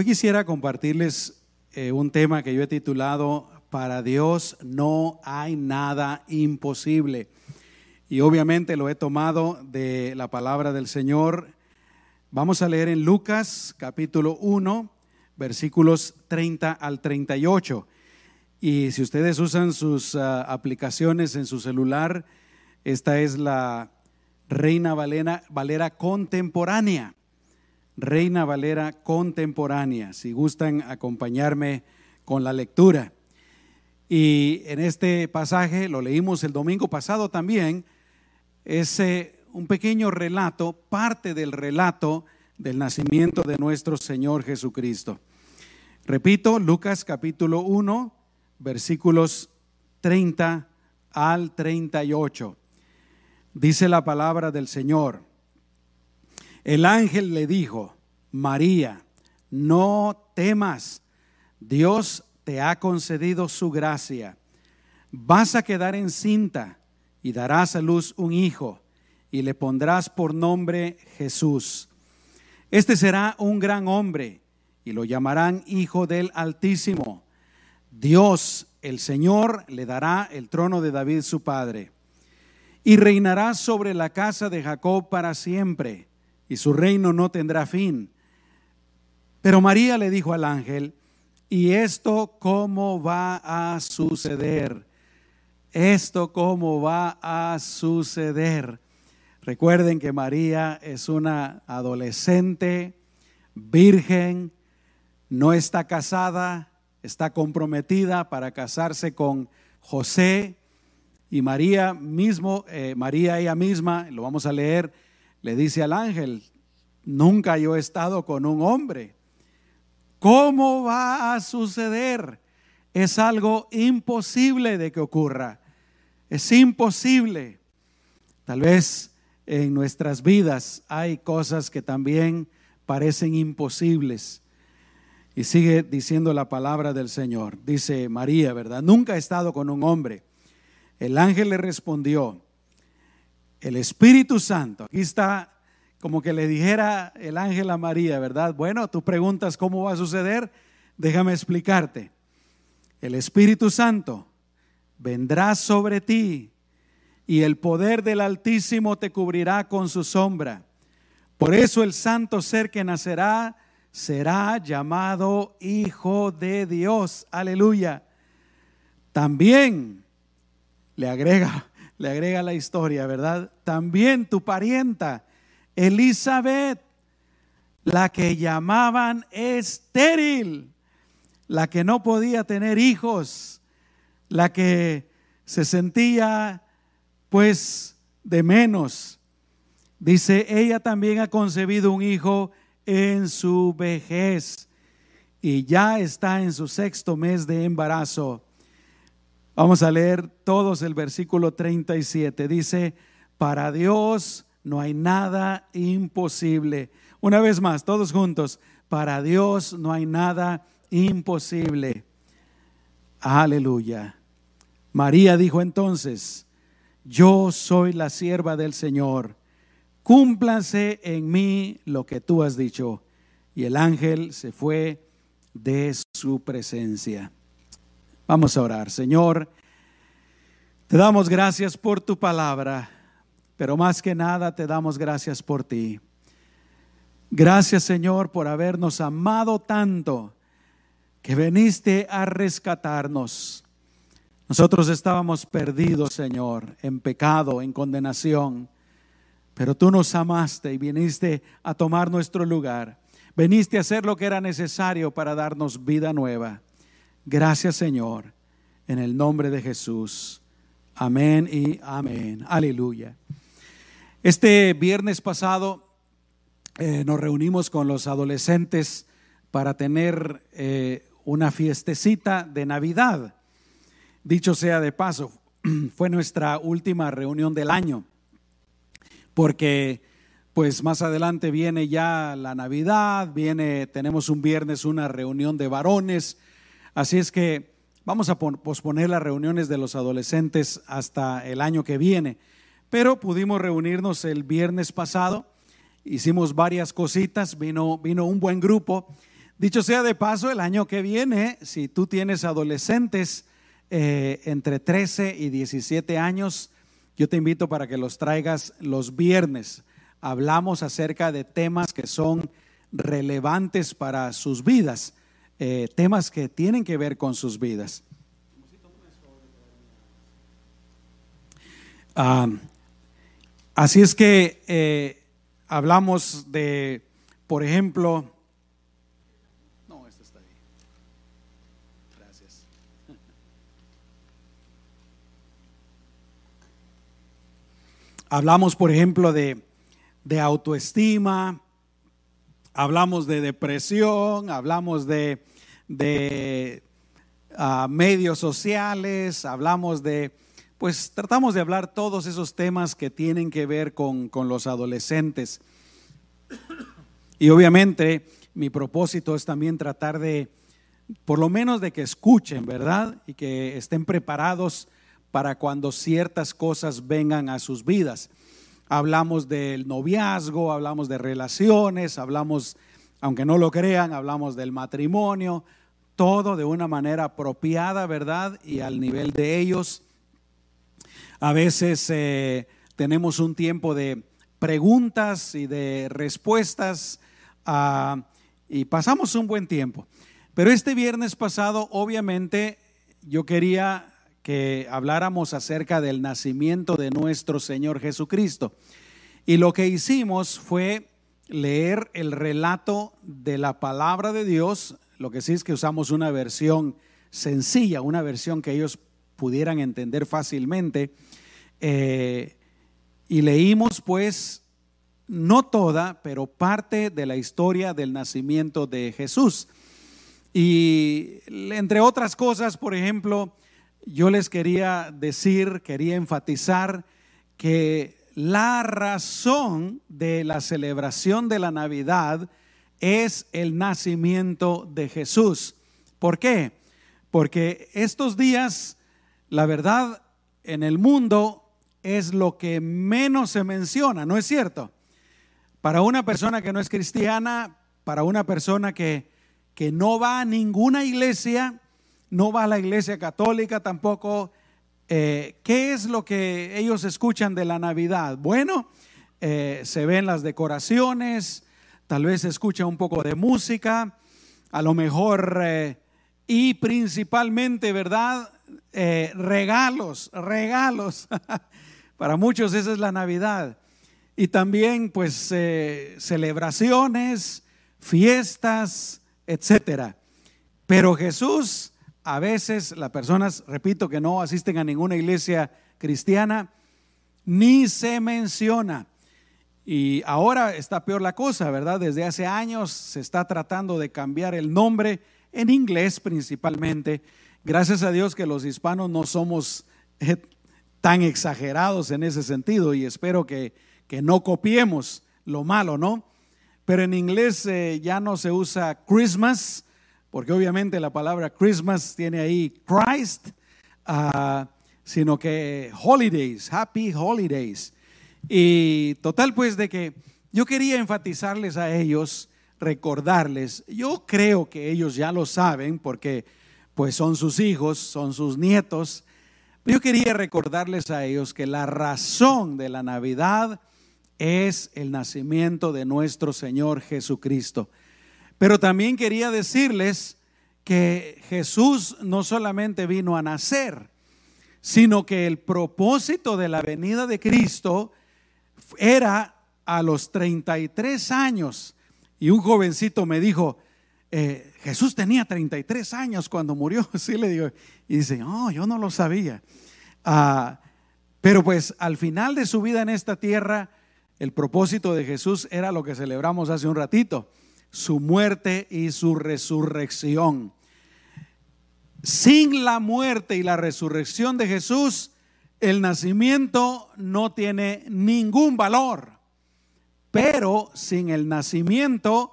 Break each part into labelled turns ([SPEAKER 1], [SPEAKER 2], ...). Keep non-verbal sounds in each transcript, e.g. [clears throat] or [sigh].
[SPEAKER 1] Hoy quisiera compartirles eh, un tema que yo he titulado Para Dios no hay nada imposible. Y obviamente lo he tomado de la palabra del Señor. Vamos a leer en Lucas capítulo 1, versículos 30 al 38. Y si ustedes usan sus ah, aplicaciones en su celular, esta es la Reina Valera, Valera contemporánea. Reina Valera contemporánea, si gustan acompañarme con la lectura. Y en este pasaje, lo leímos el domingo pasado también, es un pequeño relato, parte del relato del nacimiento de nuestro Señor Jesucristo. Repito, Lucas capítulo 1, versículos 30 al 38. Dice la palabra del Señor. El ángel le dijo, María, no temas, Dios te ha concedido su gracia. Vas a quedar encinta y darás a luz un hijo y le pondrás por nombre Jesús. Este será un gran hombre y lo llamarán Hijo del Altísimo. Dios, el Señor, le dará el trono de David su padre y reinará sobre la casa de Jacob para siempre y su reino no tendrá fin. Pero María le dijo al ángel, ¿y esto cómo va a suceder? ¿Esto cómo va a suceder? Recuerden que María es una adolescente, virgen, no está casada, está comprometida para casarse con José. Y María mismo, eh, María ella misma, lo vamos a leer, le dice al ángel, nunca yo he estado con un hombre. ¿Cómo va a suceder? Es algo imposible de que ocurra. Es imposible. Tal vez en nuestras vidas hay cosas que también parecen imposibles. Y sigue diciendo la palabra del Señor. Dice María, ¿verdad? Nunca he estado con un hombre. El ángel le respondió, el Espíritu Santo. Aquí está como que le dijera el ángel a María, ¿verdad? Bueno, tú preguntas cómo va a suceder, déjame explicarte. El Espíritu Santo vendrá sobre ti y el poder del Altísimo te cubrirá con su sombra. Por eso el santo ser que nacerá será llamado Hijo de Dios. Aleluya. También le agrega le agrega la historia, ¿verdad? También tu parienta, Elizabeth, la que llamaban estéril, la que no podía tener hijos, la que se sentía pues de menos. Dice, ella también ha concebido un hijo en su vejez y ya está en su sexto mes de embarazo. Vamos a leer todos el versículo 37. Dice, para Dios no hay nada imposible. Una vez más, todos juntos, para Dios no hay nada imposible. Aleluya. María dijo entonces, yo soy la sierva del Señor, cúmplase en mí lo que tú has dicho. Y el ángel se fue de su presencia. Vamos a orar. Señor, te damos gracias por tu palabra, pero más que nada te damos gracias por ti. Gracias Señor por habernos amado tanto que veniste a rescatarnos. Nosotros estábamos perdidos, Señor, en pecado, en condenación, pero tú nos amaste y viniste a tomar nuestro lugar. Veniste a hacer lo que era necesario para darnos vida nueva. Gracias Señor, en el nombre de Jesús. Amén y amén. Aleluya. Este viernes pasado eh, nos reunimos con los adolescentes para tener eh, una fiestecita de Navidad. Dicho sea de paso, [clears throat] fue nuestra última reunión del año, porque pues más adelante viene ya la Navidad, viene, tenemos un viernes una reunión de varones, Así es que vamos a posponer las reuniones de los adolescentes hasta el año que viene. Pero pudimos reunirnos el viernes pasado, hicimos varias cositas, vino, vino un buen grupo Dicho sea de paso, el año que viene, si tú tienes adolescentes eh, entre 13 y 17 años, yo te invito para que los traigas los viernes. Hablamos acerca de temas que son relevantes para sus vidas, eh, temas que tienen que ver con sus vidas. Ah, así es que eh, hablamos de, por ejemplo, no, está ahí. Gracias. Hablamos, por ejemplo, de, de autoestima, hablamos de depresión, hablamos de, de ah, medios sociales, hablamos de, pues tratamos de hablar todos esos temas que tienen que ver con, con los adolescentes. Y obviamente mi propósito es también tratar de, por lo menos de que escuchen, ¿verdad? Y que estén preparados para cuando ciertas cosas vengan a sus vidas hablamos del noviazgo, hablamos de relaciones, hablamos, aunque no lo crean, hablamos del matrimonio, todo de una manera apropiada, ¿verdad? Y al nivel de ellos. A veces eh, tenemos un tiempo de preguntas y de respuestas ah, y pasamos un buen tiempo. Pero este viernes pasado, obviamente, yo quería que habláramos acerca del nacimiento de nuestro Señor Jesucristo. Y lo que hicimos fue leer el relato de la palabra de Dios, lo que sí es que usamos una versión sencilla, una versión que ellos pudieran entender fácilmente. Eh, y leímos pues, no toda, pero parte de la historia del nacimiento de Jesús. Y entre otras cosas, por ejemplo, yo les quería decir, quería enfatizar que la razón de la celebración de la Navidad es el nacimiento de Jesús. ¿Por qué? Porque estos días, la verdad, en el mundo es lo que menos se menciona, ¿no es cierto? Para una persona que no es cristiana, para una persona que, que no va a ninguna iglesia, no va a la iglesia católica tampoco. Eh, ¿Qué es lo que ellos escuchan de la Navidad? Bueno, eh, se ven las decoraciones, tal vez escucha un poco de música, a lo mejor, eh, y principalmente, ¿verdad? regalos, regalos. [laughs] Para muchos esa es la Navidad. Y también, pues, celebraciones, fiestas, etcétera. Pero Jesús a veces las personas, repito, que no asisten a ninguna iglesia cristiana, ni se menciona. Y ahora está peor la cosa, ¿verdad? Desde hace años se está tratando de cambiar el nombre en inglés principalmente. Gracias a Dios que los hispanos no somos eh, tan exagerados en ese sentido y espero que, que no copiemos lo malo, ¿no? Pero en inglés eh, ya no se usa Christmas, porque obviamente la palabra Christmas tiene ahí Christ, ah, sino que holidays, happy holidays. Y total pues de que yo quería enfatizarles a ellos, recordarles, yo creo que ellos ya lo saben porque pues son sus hijos, son sus nietos, yo quería recordarles a ellos que la razón de la Navidad es el nacimiento de nuestro Señor Jesucristo. Pero también quería decirles que Jesús no solamente vino a nacer, sino que el propósito de la venida de Cristo era a los 33 años. Y un jovencito me dijo, eh, Jesús tenía 33 años cuando murió. [laughs] Sí le digo. Y dice, no, yo no lo sabía. Ah, pero pues al final de su vida en esta tierra, el propósito de Jesús era lo que celebramos hace un ratito su muerte y su resurrección. Sin la muerte y la resurrección de Jesús, el nacimiento no tiene ningún valor. Pero sin el nacimiento,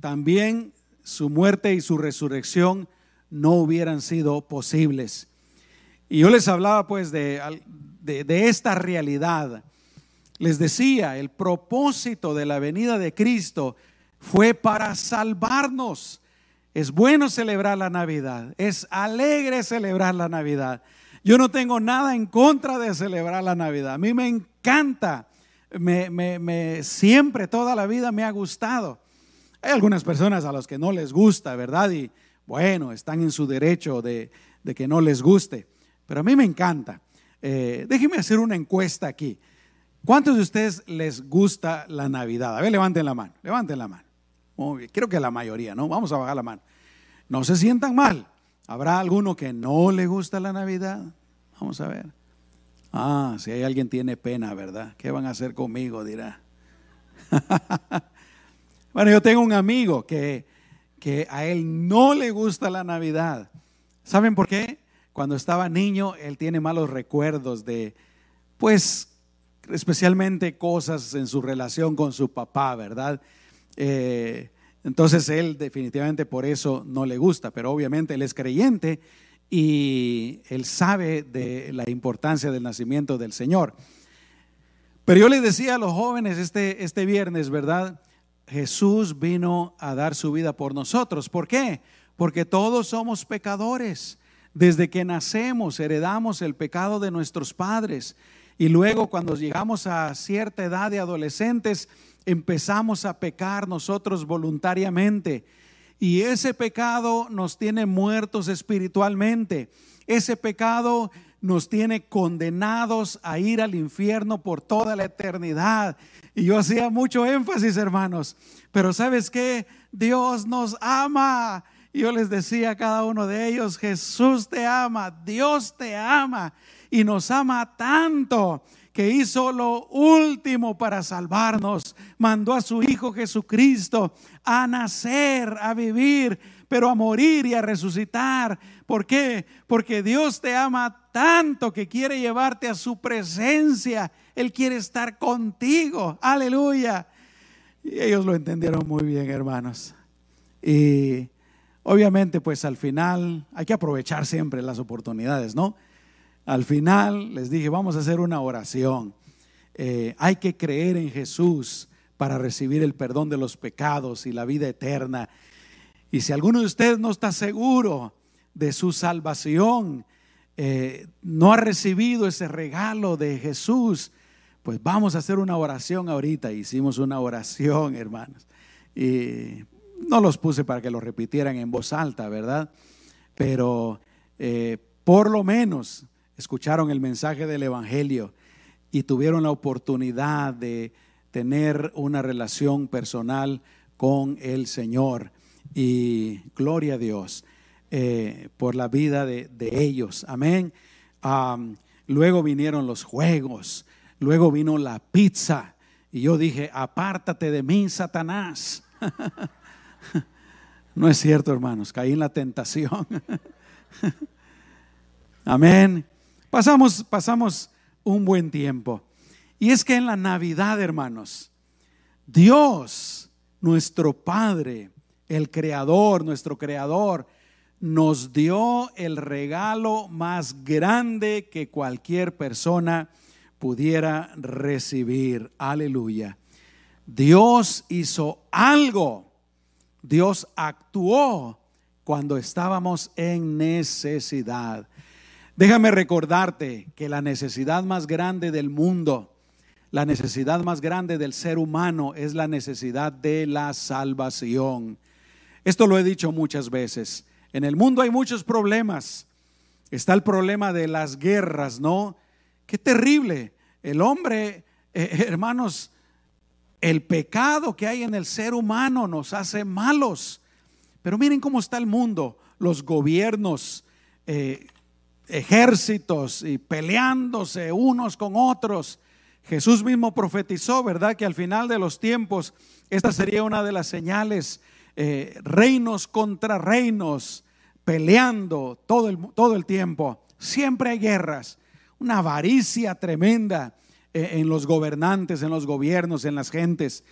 [SPEAKER 1] también su muerte y su resurrección no hubieran sido posibles. Y yo les hablaba pues de, de, esta realidad. Les decía, el propósito de la venida de Cristo fue para salvarnos. Es bueno celebrar la Navidad, es alegre celebrar la Navidad. Yo no tengo nada en contra de celebrar la Navidad. A mí me encanta, me, siempre, toda la vida me ha gustado. Hay algunas personas a las que no les gusta, ¿verdad? Y bueno, están en su derecho de, de que no les guste, pero a mí me encanta. Eh, déjenme hacer una encuesta aquí. ¿Cuántos de ustedes les gusta la Navidad? A ver, levanten la mano, levanten la mano. Muy bien, creo que la mayoría, ¿no? Vamos a bajar la mano. No se sientan mal. ¿Habrá alguno que no le gusta la Navidad? Vamos a ver. Ah, si hay alguien tiene pena, ¿verdad? ¿Qué van a hacer conmigo? Dirá. [laughs] bueno, yo tengo un amigo que, que a él no le gusta la Navidad. ¿Saben por qué? Cuando estaba niño, él tiene malos recuerdos de, pues, especialmente cosas en su relación con su papá, ¿verdad? Eh, entonces él definitivamente por eso no le gusta, pero obviamente él es creyente y él sabe de la importancia del nacimiento del Señor. Pero yo le decía a los jóvenes este, este viernes, ¿verdad? Jesús vino a dar su vida por nosotros. ¿Por qué? Porque todos somos pecadores. Desde que nacemos heredamos el pecado de nuestros padres. Y luego cuando llegamos a cierta edad de adolescentes, empezamos a pecar nosotros voluntariamente. Y ese pecado nos tiene muertos espiritualmente. Ese pecado nos tiene condenados a ir al infierno por toda la eternidad. Y yo hacía mucho énfasis, hermanos. Pero ¿sabes qué? Dios nos ama. Yo les decía a cada uno de ellos, Jesús te ama, Dios te ama y nos ama tanto que hizo lo último para salvarnos. Mandó a su Hijo Jesucristo a nacer, a vivir, pero a morir y a resucitar. ¿Por qué? Porque Dios te ama tanto que quiere llevarte a su presencia. Él quiere estar contigo. Aleluya. Y ellos lo entendieron muy bien, hermanos. Y obviamente, pues al final hay que aprovechar siempre las oportunidades, ¿no? Al final les dije, vamos a hacer una oración. Eh, hay que creer en Jesús para recibir el perdón de los pecados y la vida eterna. Y si alguno de ustedes no está seguro de su salvación, eh, no ha recibido ese regalo de Jesús, pues vamos a hacer una oración ahorita. Hicimos una oración, [laughs] hermanos. Y no los puse para que lo repitieran en voz alta, ¿verdad? Pero eh, por lo menos escucharon el mensaje del Evangelio y tuvieron la oportunidad de tener una relación personal con el Señor. Y gloria a Dios eh, por la vida de, ellos. Amén. luego vinieron los juegos, luego vino la pizza. Y yo dije, apártate de mí, Satanás. [laughs] no es cierto, hermanos, caí en la tentación. [laughs] Amén. Pasamos, pasamos un buen tiempo. Y es que en la Navidad, hermanos, Dios, nuestro Padre, el Creador, nuestro Creador, nos dio el regalo más grande que cualquier persona pudiera recibir. Aleluya. Dios hizo algo. Dios actuó cuando estábamos en necesidad. Déjame recordarte que la necesidad más grande del mundo, la necesidad más grande del ser humano es la necesidad de la salvación. Esto lo he dicho muchas veces. En el mundo hay muchos problemas. Está el problema de las guerras, ¿no? Qué terrible. El hombre, eh, hermanos, el pecado que hay en el ser humano nos hace malos. Pero miren cómo está el mundo, los gobiernos. Eh, ejércitos y peleándose unos con otros. Jesús mismo profetizó, ¿verdad? Que al final de los tiempos esta sería una de las señales, eh, reinos contra reinos, peleando todo el, todo el tiempo. Siempre hay guerras, una avaricia tremenda eh, en los gobernantes, en los gobiernos, en las gentes.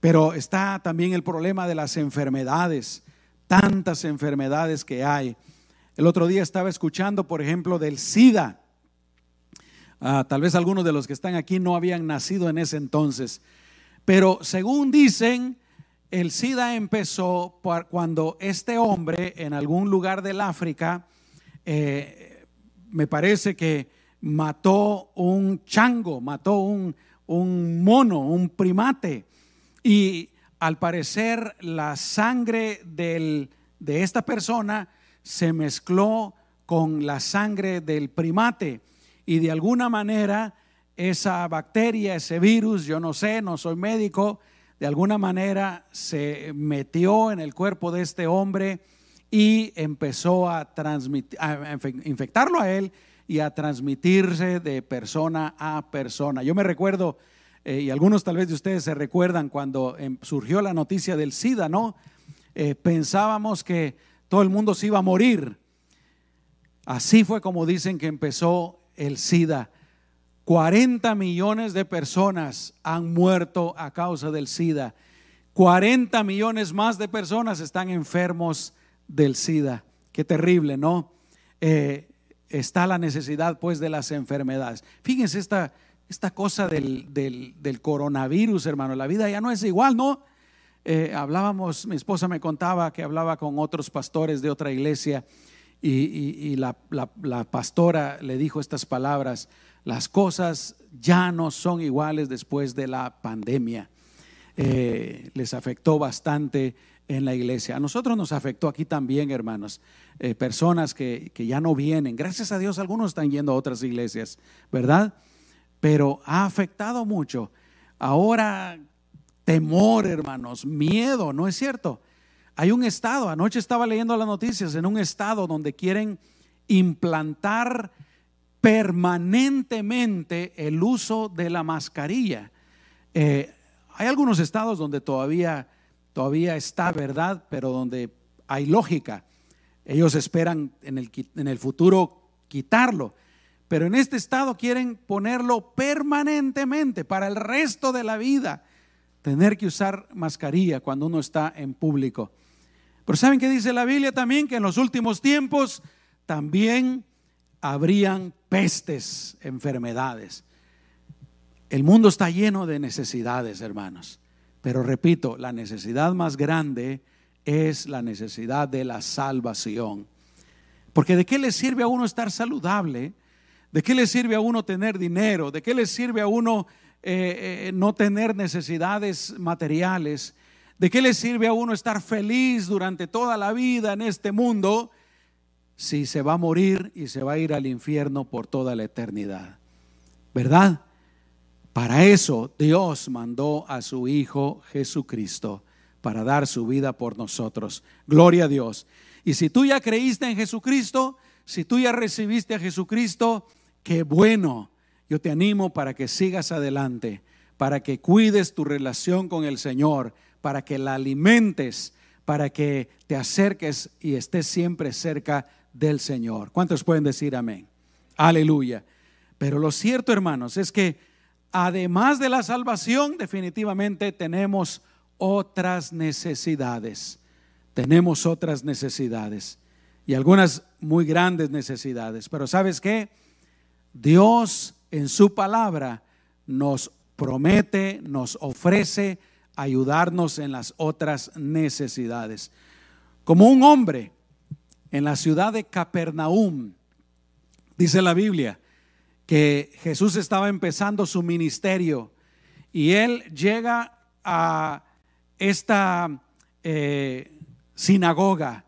[SPEAKER 1] Pero está también el problema de las enfermedades, tantas enfermedades que hay. El otro día estaba escuchando, por ejemplo, del SIDA. Ah, tal vez algunos de los que están aquí no habían nacido en ese entonces. Pero según dicen, el SIDA empezó cuando este hombre en algún lugar del África, eh, me parece que mató un chango, mató un, mono, un primate. Y al parecer la sangre de esta persona se mezcló con la sangre del primate y de alguna manera esa bacteria, ese virus, yo no sé, no soy médico, de alguna manera se metió en el cuerpo de este hombre y empezó a, transmitir, a infectarlo a él y a transmitirse de persona a persona. Yo me recuerdo, eh, y algunos tal vez de ustedes se recuerdan cuando em, surgió la noticia del SIDA, ¿no? Eh, pensábamos que todo el mundo se iba a morir. Así fue como dicen que empezó el SIDA. 40 millones de personas han muerto a causa del SIDA. 40 millones más de personas están enfermos del SIDA. Qué terrible, ¿no? Eh, está la necesidad pues de las enfermedades. Fíjense esta, esta cosa del, del, coronavirus, hermano. La vida ya no es igual, ¿no? Eh, hablábamos, mi esposa me contaba que hablaba con otros pastores de otra iglesia y, la, la, pastora le dijo estas palabras, las cosas ya no son iguales después de la pandemia. Eh, les afectó bastante en la iglesia. A nosotros nos afectó aquí también, hermanos, eh, personas que, que, ya no vienen. Gracias a Dios algunos están yendo a otras iglesias, ¿verdad? Pero ha afectado mucho. Ahora, temor, hermanos, miedo, ¿no es cierto? Hay un estado, anoche estaba leyendo las noticias, en un estado donde quieren implantar permanentemente el uso de la mascarilla. Eh, hay algunos estados donde todavía todavía está verdad, pero donde hay lógica. Ellos esperan en el, en el futuro quitarlo, pero en este estado quieren ponerlo permanentemente para el resto de la vida, tener que usar mascarilla cuando uno está en público. Pero ¿saben qué dice la Biblia también? Que en los últimos tiempos también habrían pestes, enfermedades. El mundo está lleno de necesidades, hermanos. Pero repito, la necesidad más grande es la necesidad de la salvación. Porque de qué le sirve a uno estar saludable? ¿De qué le sirve a uno tener dinero? ¿De qué le sirve a uno eh, eh, no tener necesidades materiales? ¿De qué le sirve a uno estar feliz durante toda la vida en este mundo si se va a morir y se va a ir al infierno por toda la eternidad? ¿Verdad? Para eso Dios mandó a su Hijo Jesucristo, para dar su vida por nosotros. Gloria a Dios. Y si tú ya creíste en Jesucristo, si tú ya recibiste a Jesucristo, qué bueno. Yo te animo para que sigas adelante, para que cuides tu relación con el Señor, para que la alimentes, para que te acerques y estés siempre cerca del Señor. ¿Cuántos pueden decir amén? Aleluya. Pero lo cierto, hermanos, es que además de la salvación, definitivamente tenemos otras necesidades. Tenemos otras necesidades y algunas muy grandes necesidades. Pero ¿sabes qué? Dios en su palabra nos promete, nos ofrece ayudarnos en las otras necesidades. Como un hombre en la ciudad de Capernaum, dice la Biblia, que Jesús estaba empezando su ministerio y él llega a esta eh, sinagoga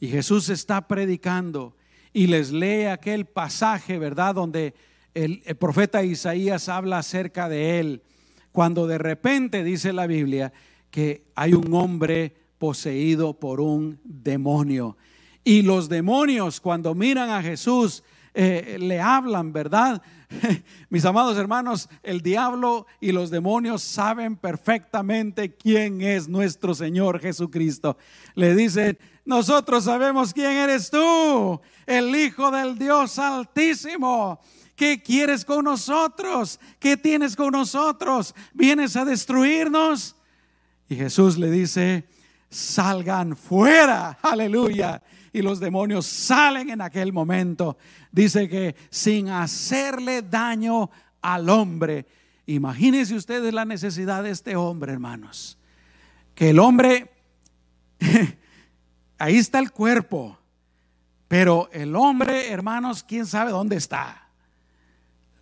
[SPEAKER 1] y Jesús está predicando y les lee aquel pasaje, ¿verdad? Donde el, profeta Isaías habla acerca de él, cuando de repente dice la Biblia que hay un hombre poseído por un demonio. Y los demonios cuando miran a Jesús eh, le hablan, ¿verdad? [laughs] Mis amados hermanos, el diablo y los demonios saben perfectamente quién es nuestro Señor Jesucristo. Le dicen, nosotros sabemos quién eres tú, el Hijo del Dios Altísimo. ¿Qué quieres con nosotros? ¿Qué tienes con nosotros? ¿Vienes a destruirnos? Y Jesús le dice, salgan fuera, aleluya. Y los demonios salen en aquel momento dice que sin hacerle daño al hombre. Imagínense ustedes la necesidad de este hombre, hermanos. que el hombre, [laughs] ahí está el cuerpo, pero el hombre, hermanos, quién sabe dónde está.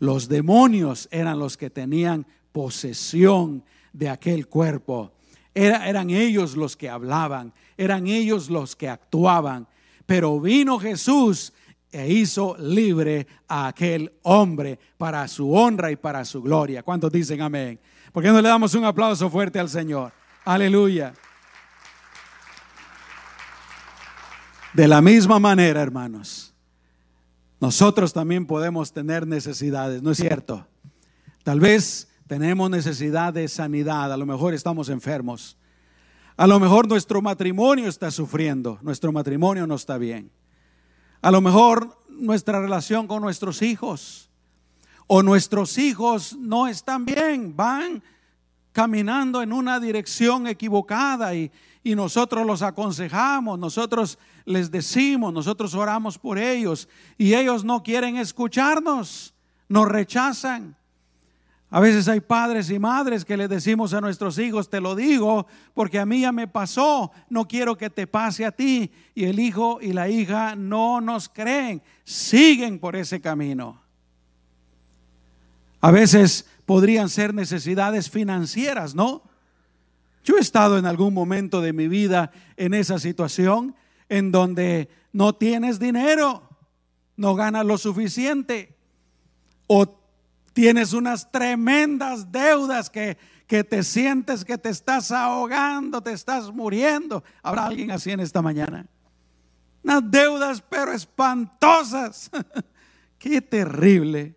[SPEAKER 1] Los demonios eran los que tenían posesión de aquel cuerpo. eran ellos los que hablaban, eran ellos los que actuaban. Pero vino Jesús e hizo libre a aquel hombre para su honra y para su gloria. ¿Cuántos dicen amén? ¿Por qué no le damos un aplauso fuerte al Señor? Aleluya. De la misma manera, hermanos, nosotros también podemos tener necesidades, ¿no es cierto? Tal vez tenemos necesidad de sanidad, a lo mejor estamos enfermos, a lo mejor nuestro matrimonio está sufriendo, nuestro matrimonio no está bien, a lo mejor nuestra relación con nuestros hijos o nuestros hijos no están bien, van caminando en una dirección equivocada y, y nosotros los aconsejamos, nosotros les decimos, nosotros oramos por ellos y ellos no quieren escucharnos, nos rechazan. A veces hay padres y madres que le decimos a nuestros hijos, te lo digo porque a mí ya me pasó, no quiero que te pase a ti. Y el hijo y la hija no nos creen, siguen por ese camino. A veces podrían ser necesidades financieras, ¿no? Yo he estado en algún momento de mi vida en esa situación en donde no tienes dinero, no ganas lo suficiente o tienes unas tremendas deudas que, que te sientes que te estás ahogando, te estás muriendo. ¿Habrá alguien así en esta mañana? Unas deudas pero espantosas. [laughs] Qué terrible.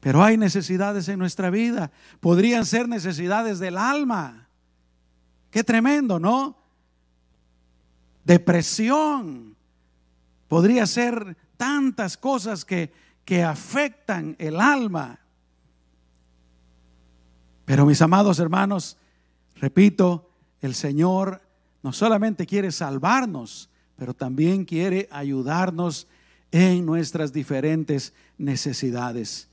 [SPEAKER 1] Pero hay necesidades en nuestra vida. Podrían ser necesidades del alma. Qué tremendo, ¿no? Depresión. Podría ser tantas cosas que, que afectan el alma. Pero mis amados hermanos, repito, el Señor no solamente quiere salvarnos, pero también quiere ayudarnos en nuestras diferentes necesidades.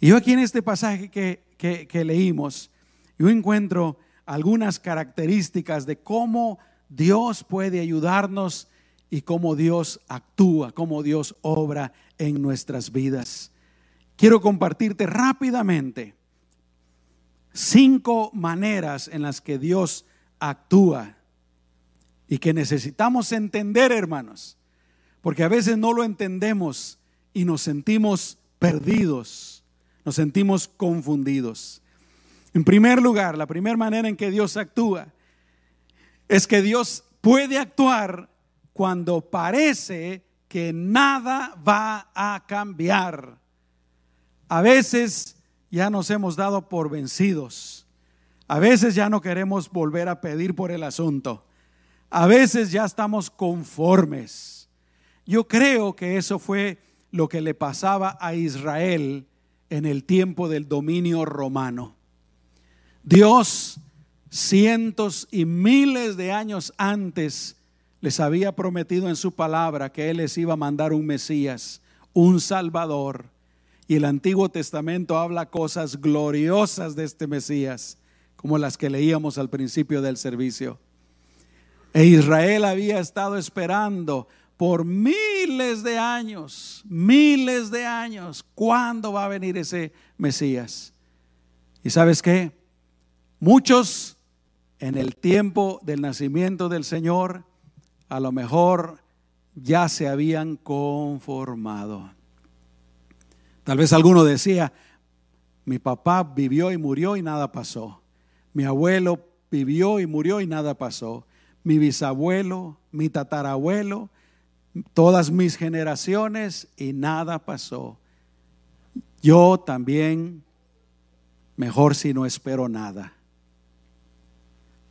[SPEAKER 1] Y yo aquí en este pasaje que, que, leímos, yo encuentro algunas características de cómo Dios puede ayudarnos y cómo Dios actúa, cómo Dios obra en nuestras vidas. Quiero compartirte rápidamente cinco maneras en las que Dios actúa y que necesitamos entender, hermanos, porque a veces no lo entendemos y nos sentimos perdidos, nos sentimos confundidos. En primer lugar, la primera manera en que Dios actúa es que Dios puede actuar cuando parece que nada va a cambiar. A veces ya nos hemos dado por vencidos. A veces ya no queremos volver a pedir por el asunto. A veces ya estamos conformes. Yo creo que eso fue lo que le pasaba a Israel en el tiempo del dominio romano. Dios, cientos y miles de años antes, les había prometido en su palabra que Él les iba a mandar un Mesías, un Salvador. Y el Antiguo Testamento habla cosas gloriosas de este Mesías, como las que leíamos al principio del servicio. E Israel había estado esperando por miles de años, miles de años, ¿cuándo va a venir ese Mesías? ¿Y sabes qué? Muchos en el tiempo del nacimiento del Señor a lo mejor ya se habían conformado. Tal vez alguno decía, mi papá vivió y murió y nada pasó. Mi abuelo vivió y murió y nada pasó. Mi bisabuelo, mi tatarabuelo, todas mis generaciones y nada pasó. Yo también, mejor si no espero nada.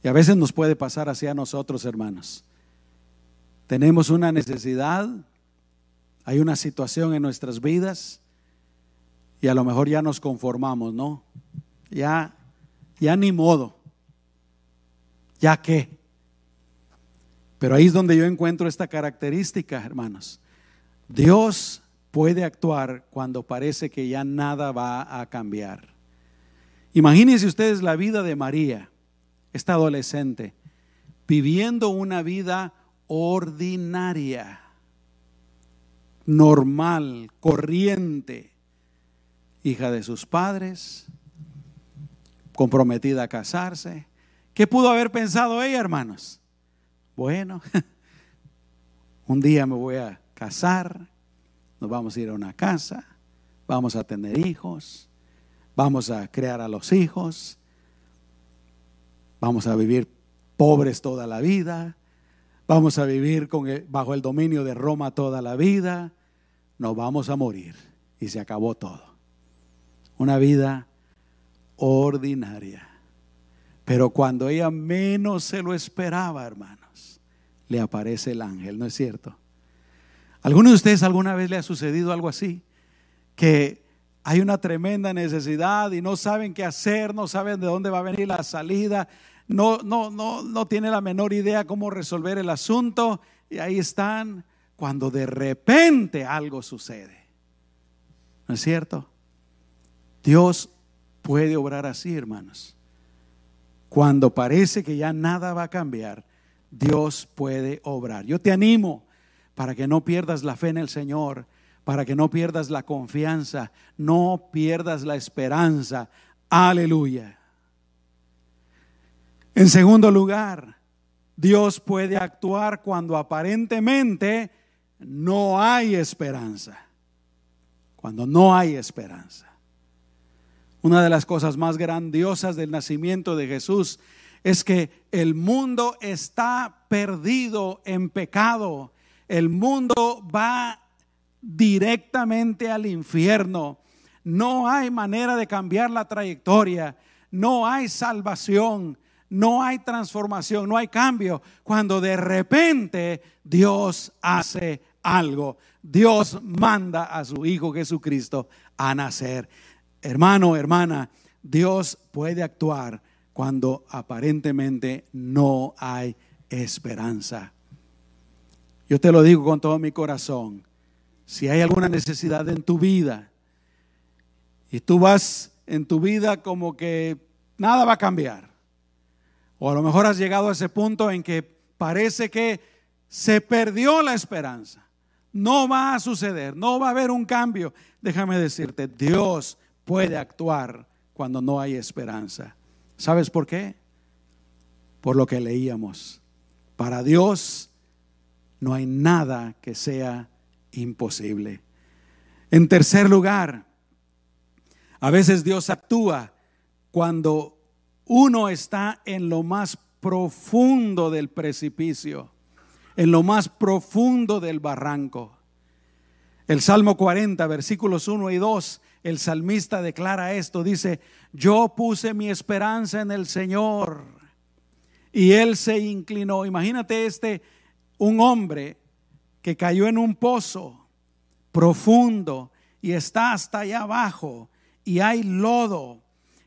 [SPEAKER 1] Y a veces nos puede pasar así a nosotros, hermanos. Tenemos una necesidad, hay una situación en nuestras vidas y a lo mejor ya nos conformamos, ¿no? Ya, ya ni modo. ¿Ya qué? Pero ahí es donde yo encuentro esta característica, hermanos. Dios puede actuar cuando parece que ya nada va a cambiar. Imagínense ustedes la vida de María. esta adolescente, viviendo una vida ordinaria, normal, corriente, hija de sus padres, comprometida a casarse. ¿Qué pudo haber pensado ella, hermanos? Bueno, [laughs] un día me voy a casar, nos vamos a ir a una casa, vamos a tener hijos, vamos a crear a los hijos, vamos a vivir pobres toda la vida, vamos a vivir bajo el dominio de Roma toda la vida, nos vamos a morir y se acabó todo. Una vida ordinaria. Pero cuando ella menos se lo esperaba, hermanos, le aparece el ángel, ¿no es cierto? ¿Alguno de ustedes alguna vez le ha sucedido algo así? Que hay una tremenda necesidad y no saben qué hacer, no saben de dónde va a venir la salida, no, no, no, no tiene la menor idea cómo resolver el asunto y ahí están cuando de repente algo sucede. ¿No es cierto? Dios puede obrar así, hermanos. Cuando parece que ya nada va a cambiar, Dios puede obrar. Yo te animo para que no pierdas la fe en el Señor, para que no pierdas la confianza, no pierdas la esperanza. Aleluya. En segundo lugar, Dios puede actuar cuando aparentemente no hay esperanza. Cuando no hay esperanza. Una de las cosas más grandiosas del nacimiento de Jesús es que el mundo está perdido en pecado. El mundo va directamente al infierno. No hay manera de cambiar la trayectoria. No hay salvación no hay transformación, no hay cambio, cuando de repente Dios hace algo. Dios manda a su Hijo Jesucristo a nacer. Hermano, hermana, Dios puede actuar cuando aparentemente no hay esperanza. Yo te lo digo con todo mi corazón. Si hay alguna necesidad en tu vida y tú vas en tu vida como que nada va a cambiar, o a lo mejor has llegado a ese punto en que parece que se perdió la esperanza. No va a suceder, no va a haber un cambio. Déjame decirte, Dios puede actuar cuando no hay esperanza. ¿Sabes por qué? Por lo que leíamos. Para Dios no hay nada que sea imposible. En tercer lugar, a veces Dios actúa cuando uno está en lo más profundo del precipicio, en lo más profundo del barranco. El Salmo 40, versículos 1 y 2, el salmista declara esto, dice, yo puse mi esperanza en el Señor y Él se inclinó. Imagínate este, un hombre que cayó en un pozo profundo y está hasta allá abajo y hay lodo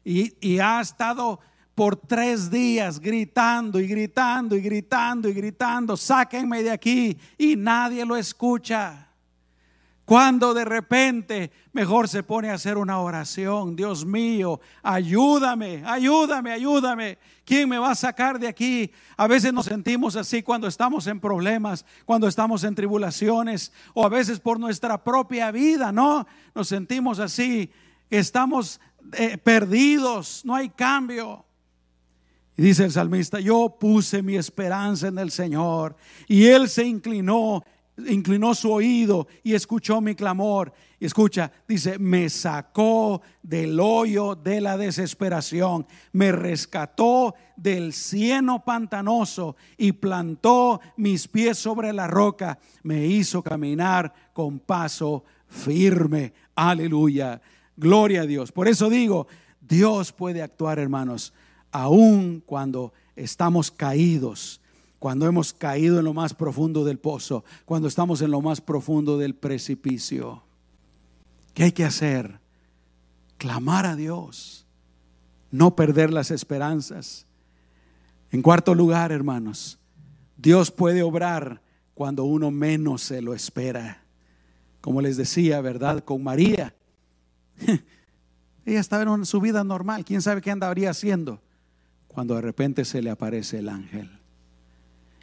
[SPEAKER 1] y, ha estado por tres días gritando y gritando y gritando y gritando, sáquenme de aquí y nadie lo escucha. Cuando de repente mejor se pone a hacer una oración, Dios mío, ayúdame, ayúdame, ayúdame. ¿Quién me va a sacar de aquí? A veces nos sentimos así cuando estamos en problemas, cuando estamos en tribulaciones o a veces por nuestra propia vida, ¿no? Nos sentimos así, estamos eh, perdidos, no hay cambio. Y dice el salmista, yo puse mi esperanza en el Señor y Él se inclinó, inclinó su oído y escuchó mi clamor. Y escucha, dice, me sacó del hoyo de la desesperación, me rescató del cieno pantanoso y plantó mis pies sobre la roca, me hizo caminar con paso firme. Aleluya. Gloria a Dios. Por eso digo, Dios puede actuar, hermanos aun cuando estamos caídos, cuando hemos caído en lo más profundo del pozo, cuando estamos en lo más profundo del precipicio. ¿Qué hay que hacer? Clamar a Dios, no perder las esperanzas. En cuarto lugar, hermanos, Dios puede obrar cuando uno menos se lo espera. Como les decía, ¿verdad? Con María. [laughs] Ella estaba en su vida normal, quién sabe qué andaría haciendo cuando de repente se le aparece el ángel.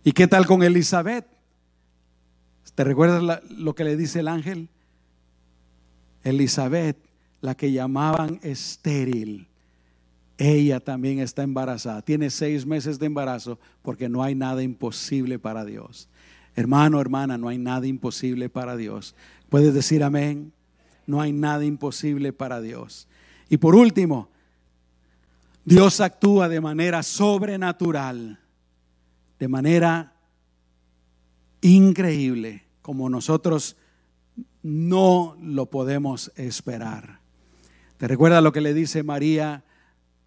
[SPEAKER 1] ¿Y qué tal con Elizabeth? ¿Te recuerdas lo que le dice el ángel? Elizabeth, la que llamaban estéril, ella también está embarazada. Tiene seis meses de embarazo porque no hay nada imposible para Dios. Hermano, hermana, no hay nada imposible para Dios. ¿Puedes decir amén? No hay nada imposible para Dios. Y por último, Dios actúa de manera sobrenatural, de manera increíble, como nosotros no lo podemos esperar. ¿Te recuerda lo que le dice María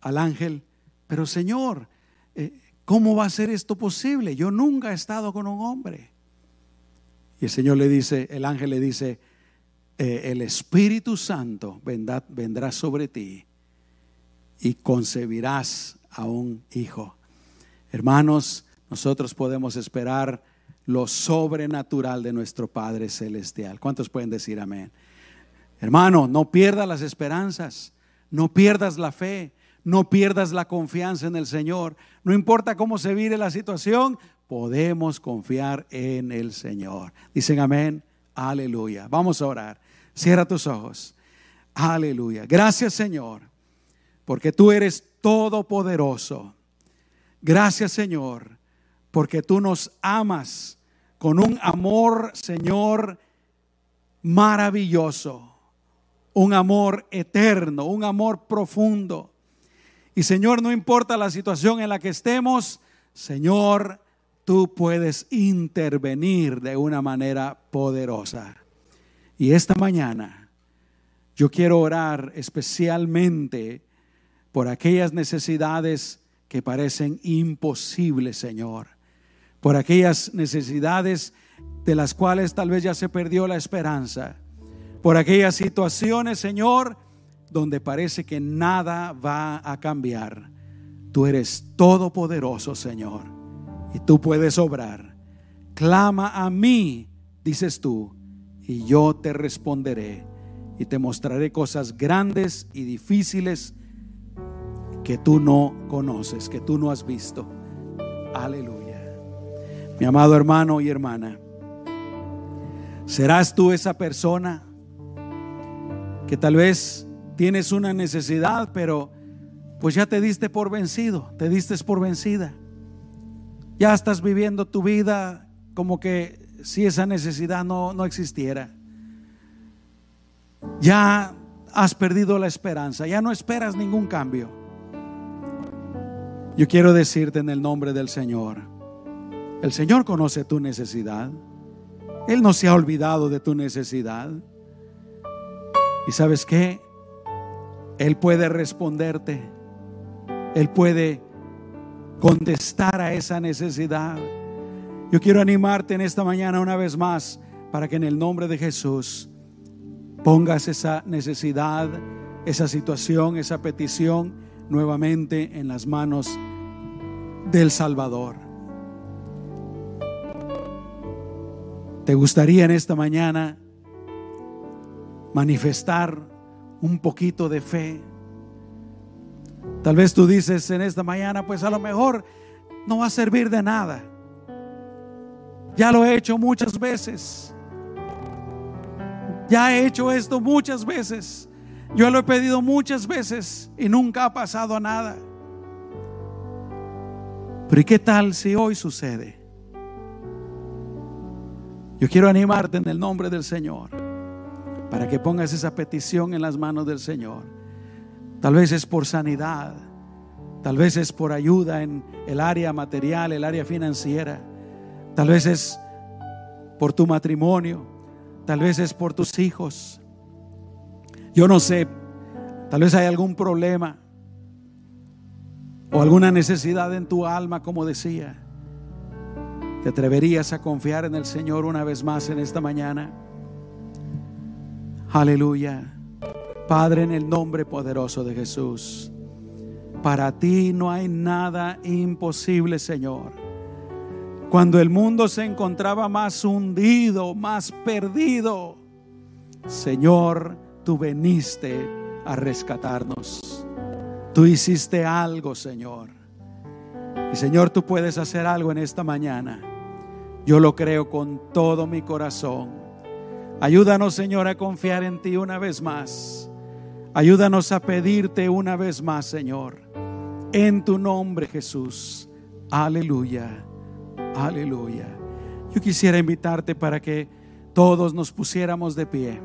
[SPEAKER 1] al ángel? Pero Señor, eh, ¿cómo va a ser esto posible? Yo nunca he estado con un hombre. Y el Señor le dice, el ángel le dice, eh, el Espíritu Santo vendrá, vendrá sobre ti y concebirás a un hijo. Hermanos, nosotros podemos esperar lo sobrenatural de nuestro Padre Celestial. ¿Cuántos pueden decir amén? Hermano, no pierdas las esperanzas, no pierdas la fe, no pierdas la confianza en el Señor. No importa cómo se vire la situación, podemos confiar en el Señor. Dicen amén, aleluya. Vamos a orar. Cierra tus ojos. Aleluya. Gracias Señor porque tú eres todopoderoso. Gracias Señor, porque tú nos amas con un amor, Señor, maravilloso, un amor eterno, un amor profundo. Y Señor, no importa la situación en la que estemos, Señor, tú puedes intervenir de una manera poderosa. Y esta mañana yo quiero orar especialmente por aquellas necesidades que parecen imposibles, Señor. Por aquellas necesidades de las cuales tal vez ya se perdió la esperanza. Por aquellas situaciones, Señor, donde parece que nada va a cambiar. Tú eres todopoderoso, Señor, y tú puedes obrar. Clama a mí, dices tú, y yo te responderé y te mostraré cosas grandes y difíciles que tú no conoces, que tú no has visto. Aleluya. Mi amado hermano y hermana, ¿serás tú esa persona que tal vez tienes una necesidad, pero pues ya te diste por vencido, te diste por vencida? Ya estás viviendo tu vida como que si esa necesidad no, no existiera. Ya has perdido la esperanza, ya no esperas ningún cambio. Yo quiero decirte en el nombre del Señor, el Señor conoce tu necesidad. Él no se ha olvidado de tu necesidad. Y sabes qué? Él puede responderte. Él puede contestar a esa necesidad. Yo quiero animarte en esta mañana una vez más para que en el nombre de Jesús pongas esa necesidad, esa situación, esa petición nuevamente en las manos del Salvador. ¿Te gustaría en esta mañana manifestar un poquito de fe? Tal vez tú dices en esta mañana, pues a lo mejor no va a servir de nada. Ya lo he hecho muchas veces. Ya he hecho esto muchas veces. Yo lo he pedido muchas veces y nunca ha pasado nada. Pero ¿y qué tal si hoy sucede? Yo quiero animarte en el nombre del Señor para que pongas esa petición en las manos del Señor. Tal vez es por sanidad, tal vez es por ayuda en el área material, el área financiera, tal vez es por tu matrimonio, tal vez es por tus hijos, yo no sé, tal vez hay algún problema o alguna necesidad en tu alma, como decía. ¿Te atreverías a confiar en el Señor una vez más en esta mañana? Aleluya. Padre, en el nombre poderoso de Jesús, para ti no hay nada imposible, Señor. Cuando el mundo se encontraba más hundido, más perdido, Señor, tú veniste a rescatarnos. Tú hiciste algo, Señor. Y Señor, tú puedes hacer algo en esta mañana. Yo lo creo con todo mi corazón. Ayúdanos, Señor, a confiar en ti una vez más. Ayúdanos a pedirte una vez más, Señor. En tu nombre, Jesús. Aleluya. Aleluya. Yo quisiera invitarte para que todos nos pusiéramos de pie.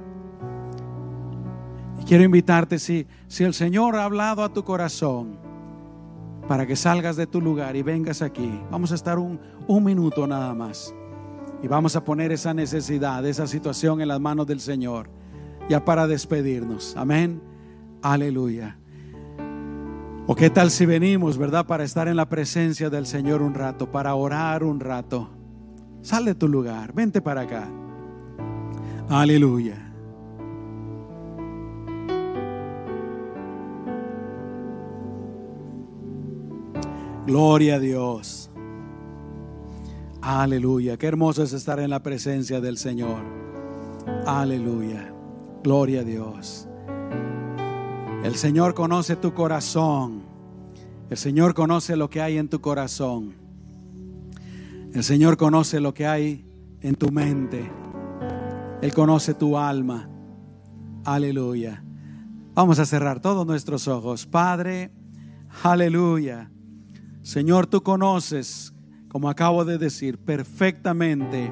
[SPEAKER 1] Y quiero invitarte, si, si el Señor ha hablado a tu corazón, para que salgas de tu lugar y vengas aquí. Vamos a estar un, un minuto nada más. Y vamos a poner esa necesidad, esa situación en las manos del Señor. Ya para despedirnos. Amén. Aleluya. ¿O qué tal si venimos, verdad? Para estar en la presencia del Señor un rato, para orar un rato. Sal de tu lugar, vente para acá. Aleluya. Gloria a Dios. Aleluya. Qué hermoso es estar en la presencia del Señor. Aleluya. Gloria a Dios. El Señor conoce tu corazón. El Señor conoce lo que hay en tu corazón. El Señor conoce lo que hay en tu mente. Él conoce tu alma. Aleluya. Vamos a cerrar todos nuestros ojos. Padre, aleluya. Señor, tú conoces, como acabo de decir, perfectamente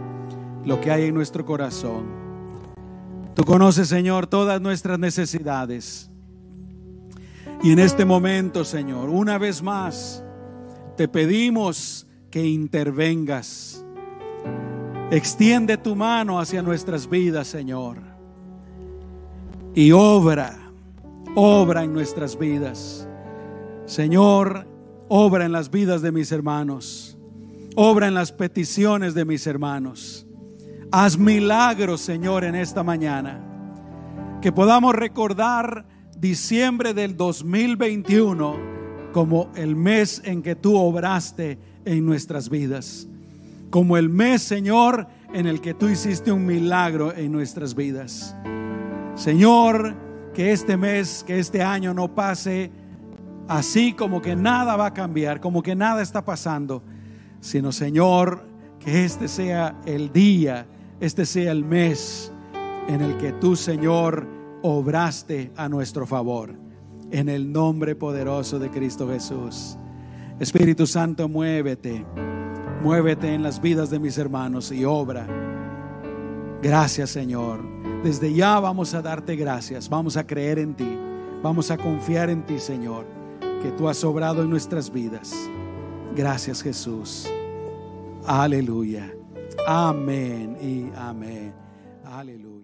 [SPEAKER 1] lo que hay en nuestro corazón. Tú conoces, Señor, todas nuestras necesidades. Y en este momento, Señor, una vez más, te pedimos que intervengas. Extiende tu mano hacia nuestras vidas, Señor. Y obra, obra en nuestras vidas. Señor, Obra en las vidas de mis hermanos. Obra en las peticiones de mis hermanos. Haz milagros, Señor, en esta mañana. Que podamos recordar diciembre del 2021 como el mes en que tú obraste en nuestras vidas. Como el mes, Señor, en el que tú hiciste un milagro en nuestras vidas. Señor, que este mes, que este año no pase así como que nada va a cambiar, como que nada está pasando, sino Señor, que este sea el día, este sea el mes en el que tú, Señor, obraste a nuestro favor. En el nombre poderoso de Cristo Jesús. Espíritu Santo, muévete, muévete en las vidas de mis hermanos y obra. Gracias, Señor. Desde ya vamos a darte gracias, vamos a creer en ti, vamos a confiar en ti, Señor que tú has obrado en nuestras vidas. Gracias Jesús. Aleluya. Amén y amén. Aleluya.